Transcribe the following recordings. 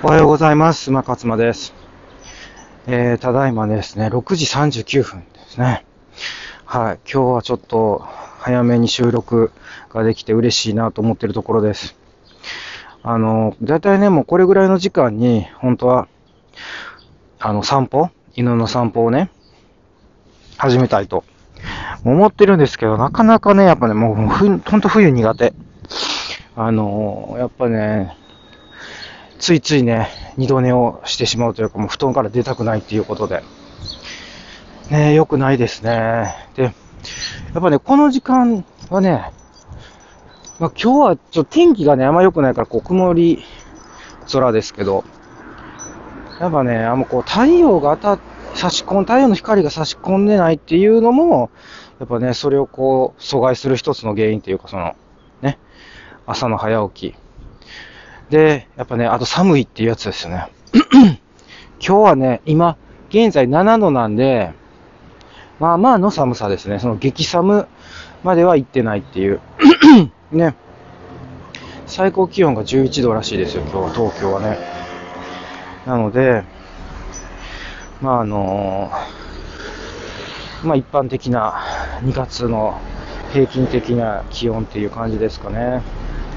おはようございます。馬勝馬です。えー、ただいまですね、6時39分ですね。はい。今日はちょっと早めに収録ができて嬉しいなと思ってるところです。あの、だいたいね、もうこれぐらいの時間に、本当は、あの、散歩？犬の散歩をね、始めたいと思ってるんですけど、なかなかね、やっぱね、もう、ほんと冬苦手。あの、やっぱね、ついついね、二度寝をしてしまうというか、もう布団から出たくないっていうことで。ね良くないですね。で、やっぱね、この時間はね、まあ、今日はちょっと天気がね、あんま良くないから、こう、曇り空ですけど、やっぱね、あんまこう、太陽が当たっ、差し込ん、太陽の光が差し込んでないっていうのも、やっぱね、それをこう、阻害する一つの原因っていうか、その、ね、朝の早起き。で、やっぱね、あと寒いっていうやつですよね。今日はね、今、現在7度なんで、まあまあの寒さですね。その激寒までは行ってないっていう。ね。最高気温が11度らしいですよ、今日、東京はね。なので、まああのまあ一般的な2月の平均的な気温っていう感じですかね。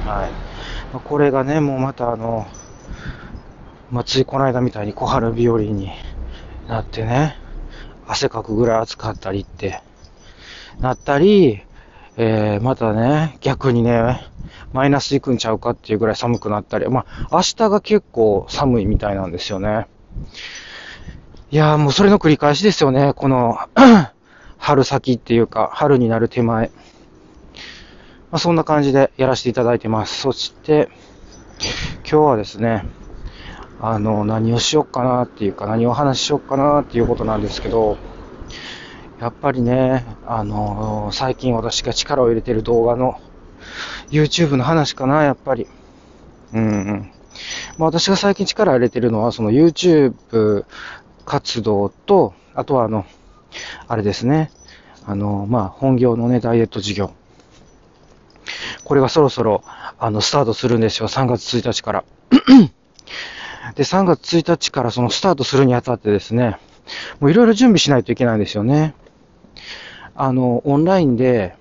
はい。まこれがね、もうまたあの、まあ、ついこの間みたいに小春日和になってね、汗かくぐらい暑かったりって、なったり、えー、またね、逆にね、マイナスいくんちゃうかっていうぐらい寒くなったり、まあ、明日が結構寒いみたいなんですよね。いやーもうそれの繰り返しですよね、この、春先っていうか、春になる手前。まあ、そんな感じでやらせていただいてます。そして、今日はですね、あの、何をしよっかなっていうか、何をお話ししよっかなっていうことなんですけど、やっぱりね、あの、最近私が力を入れてる動画の YouTube の話かな、やっぱり。うんうん。まあ私が最近力を入れてるのは、その YouTube 活動と、あとはあの、あれですね、あの、まあ本業のね、ダイエット事業。これがそろそろ、あの、スタートするんですよ。3月1日から。で、3月1日からそのスタートするにあたってですね、もういろいろ準備しないといけないんですよね。あの、オンラインで、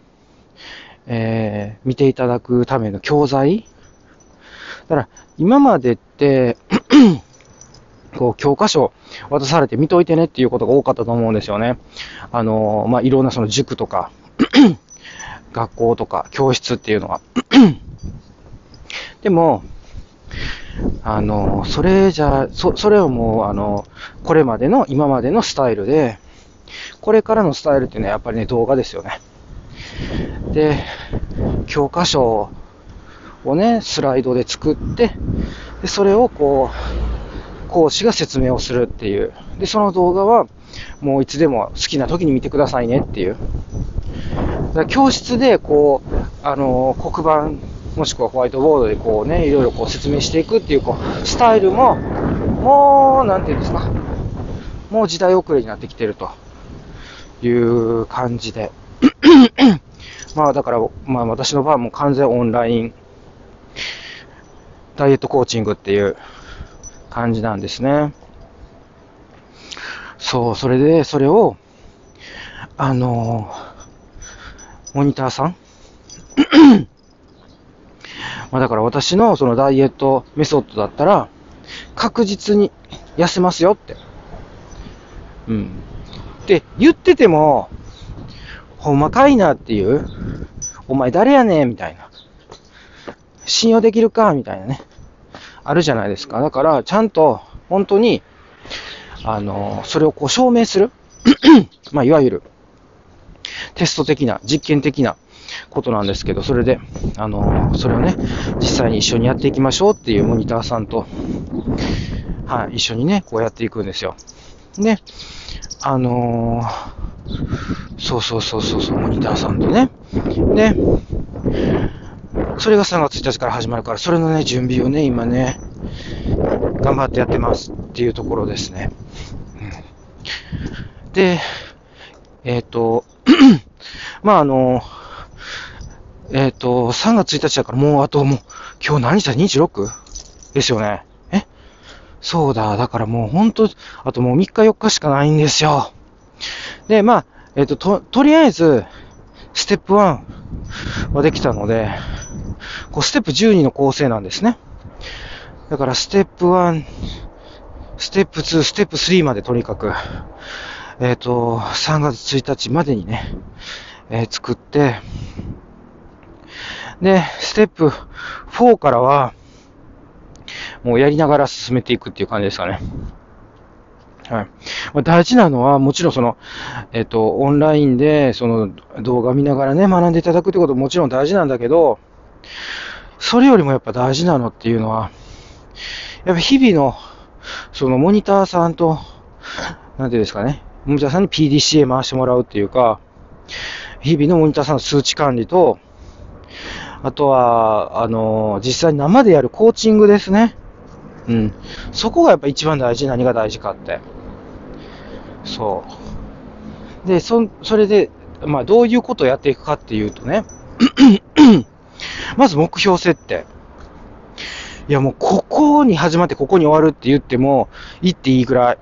えー、見ていただくための教材だから、今までって、こう、教科書渡されて見といてねっていうことが多かったと思うんですよね。あの、まあ、いろんなその塾とか、学校とか教室っていうのは。でも、あの、それじゃ、そ、それをもう、あの、これまでの、今までのスタイルで、これからのスタイルっていうのはやっぱりね、動画ですよね。で、教科書をね、スライドで作って、で、それをこう、講師が説明をするっていう。で、その動画は、もういつでも好きな時に見てくださいねっていう。教室で、こう、あの、黒板、もしくはホワイトボードでこうね、いろいろこう説明していくっていう、こう、スタイルも、もう、なんていうんですか、もう時代遅れになってきてるという感じで。まあだから、まあ私の場合はもう完全オンライン、ダイエットコーチングっていう感じなんですね。そう、それで、それを、あのモニターさん？まだから私のそのダイエットメソッドだったら、確実に痩せますよって。うん。って言ってても、ほんまかいなっていう、お前誰やねんみたいな。信用できるか？みたいなね。あるじゃないですか。だから、ちゃんと、本当に、あの、それをこう証明する。まあ、いわゆる、テスト的な、実験的なことなんですけど、それで、あの、それをね、実際に一緒にやっていきましょうっていうモニターさんと、はい、一緒にね、こうやっていくんですよ。で、あのーそうそうそうそうそう、モニターさんとね。で、それが3月1日から始まるから、それのね、準備をね、今ね、頑張ってやってますっていうところですね。うん、で、えっ、と、まああの、えっ、と、3月1日だからもうあともう、今日何日だ ?26? ですよね。え？そうだ、だからもう本当、あともう3日4日しかないんですよ。で、まあ、えっ、と、と、とりあえず、ステップ1はできたので、こう、ステップ12の構成なんですね。だから、ステップ1、ステップ2、ステップ3までとにかく、えっ、と、3月1日までにね、えー作って、で、ステップ4からは、もうやりながら進めていくっていう感じですかね。はい。まあ、大事なのは、もちろんその、えっ、と、オンラインで、その動画見ながらね、学んでいただくってことももちろん大事なんだけど、それよりもやっぱ大事なのっていうのは、やっぱ日々の、そのモニターさんと、なんていうんですかね、モニターさんに PDCA 回してもらうっていうか、日々のモニターさんの数値管理と、あとは、あの、実際に生でやるコーチングですね。うん。そこがやっぱ一番大事、何が大事かって。そう。で、そ、それで、まあ、どういうことをやっていくかっていうとね、まず目標設定。いや、もう、ここに始まってここに終わるって言っても、言っていいぐらい。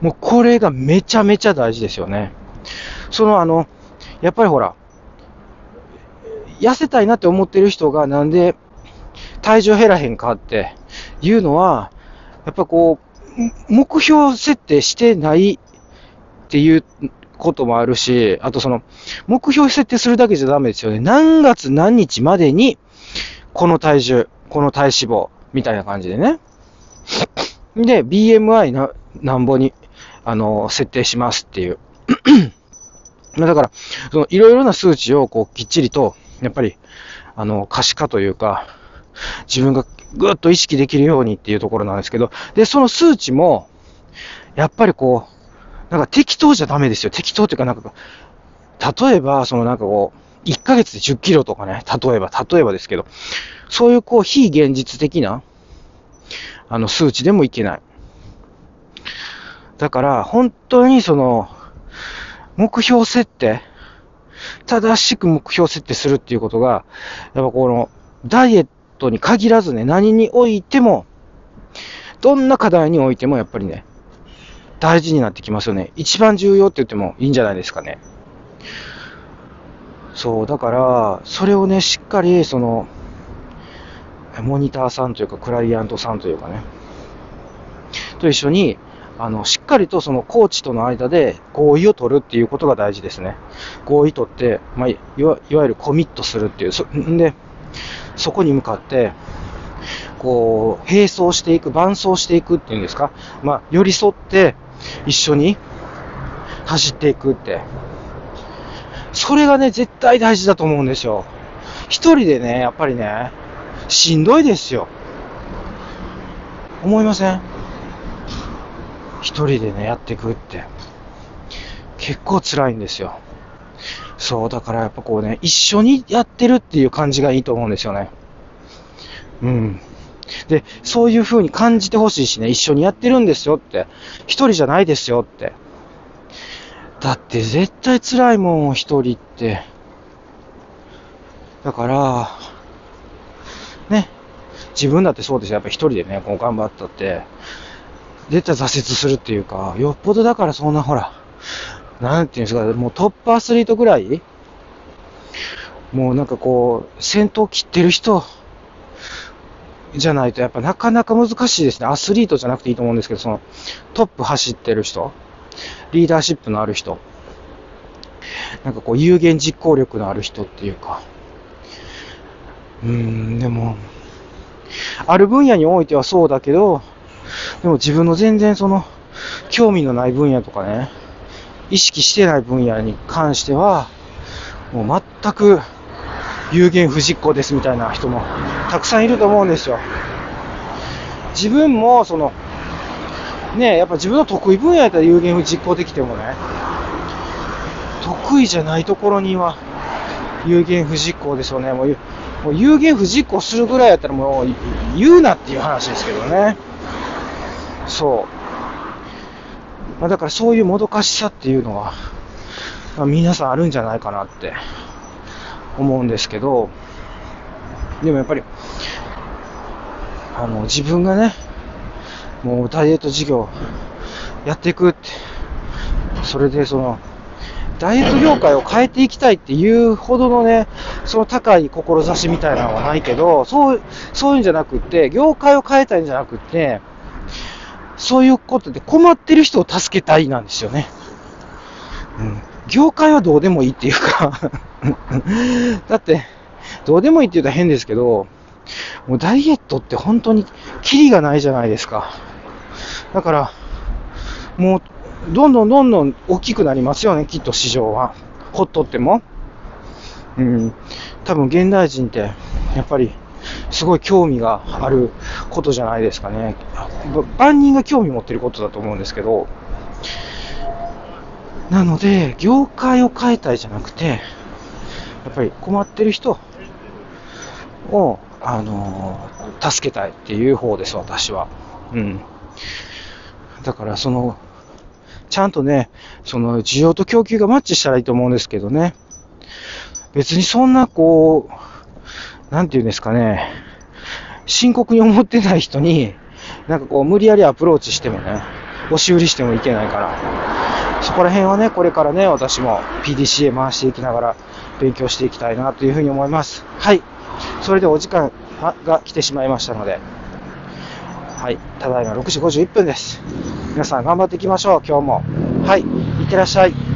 もう、これがめちゃめちゃ大事ですよね。その、あの、やっぱりほら、痩せたいなって思ってる人がなんで体重減らへんかっていうのは、やっぱこう、目標設定してないっていうこともあるし、あとその、目標設定するだけじゃダメですよね。何月何日までに、この体重、この体脂肪、みたいな感じでね。で、BMI な、なんぼに、あの、設定しますっていう。だから、その、いろいろな数値を、こう、きっちりと、やっぱり、あの、可視化というか、自分がぐっと意識できるようにっていうところなんですけど、で、その数値も、やっぱりこう、なんか適当じゃダメですよ。適当っていうか、なんか、例えば、そのなんかこう、1ヶ月で10キロとかね、例えば、例えばですけど、そういうこう、非現実的な、あの、数値でもいけない。だから、本当にその、目標設定、正しく目標設定するっていうことが、やっぱこの、ダイエットに限らずね、何においても、どんな課題においてもやっぱりね、大事になってきますよね。一番重要って言ってもいいんじゃないですかね。そう、だから、それをね、しっかり、その、モニターさんというか、クライアントさんというかね、と一緒に、あの、しっかりとそのコーチとの間で合意を取るっていうことが大事ですね。合意取って、まあ、いわいわゆるコミットするっていう。そんで、そこに向かって、こう、並走していく、伴走していくっていうんですか？まあ、寄り添って、一緒に走っていくって。それがね、絶対大事だと思うんですよ。一人でね、やっぱりね、しんどいですよ。思いません？一人でね、やっていくって。結構辛いんですよ。そう、だからやっぱこうね、一緒にやってるっていう感じがいいと思うんですよね。うん。で、そういう風に感じてほしいしね、一緒にやってるんですよって。一人じゃないですよって。だって絶対辛いもん、一人って。だから、ね、自分だってそうですよ。やっぱ一人でね、こう頑張ったって、絶対挫折するっていうか、よっぽどだからそんなほら、なんていうんですか、もうトップアスリートぐらいもうなんかこう、先頭切ってる人じゃないとやっぱなかなか難しいですね。アスリートじゃなくていいと思うんですけど、そのトップ走ってる人、リーダーシップのある人、なんかこう有言実行力のある人っていうか、うーん、でも、ある分野においてはそうだけど、でも自分の全然その、興味のない分野とかね、意識してない分野に関しては、もう全く有言不実行ですみたいな人もたくさんいると思うんですよ。自分もその、ねやっぱ自分の得意分野やったら有言不実行できてもね、得意じゃないところには有言不実行ですよね。もうもう有言不実行するぐらいやったらもう言うなっていう話ですけどね。そう。まあ、だからそういうもどかしさっていうのは、まあ、皆さんあるんじゃないかなって思うんですけど、でもやっぱり、あの、自分がね、もうダイエット事業やっていくって、それでその、ダイエット業界を変えていきたいっていうほどのね、その高い志みたいなのはないけど、そう、そういうんじゃなくって、業界を変えたいんじゃなくって、そういうことで困ってる人を助けたいなんですよね。うん。業界はどうでもいいっていうか だって、どうでもいいって言うと変ですけど、もうダイエットって本当にキリがないじゃないですか。だから、もう、どんどんどんどん大きくなりますよね、きっと市場は。ほっとっても。うん。多分現代人って、やっぱり、すごい興味があることじゃないですかね。万人が興味持ってることだと思うんですけど、なので、業界を変えたいじゃなくて、やっぱり困ってる人を、あのー、助けたいっていう方です、私は。うん。だから、その、ちゃんとね、その需要と供給がマッチしたらいいと思うんですけどね。別にそんな、こう、なんていうんですかね、深刻に思ってない人に、なんかこう、無理やりアプローチしてもね、押し売りしてもいけないから、そこら辺はね、これからね、私も PDCA 回していきながら勉強していきたいなというふうに思います。はい。それでお時間が来てしまいましたので、はい。ただいま6時51分です。皆さん頑張っていきましょう、今日も。はい。いってらっしゃい。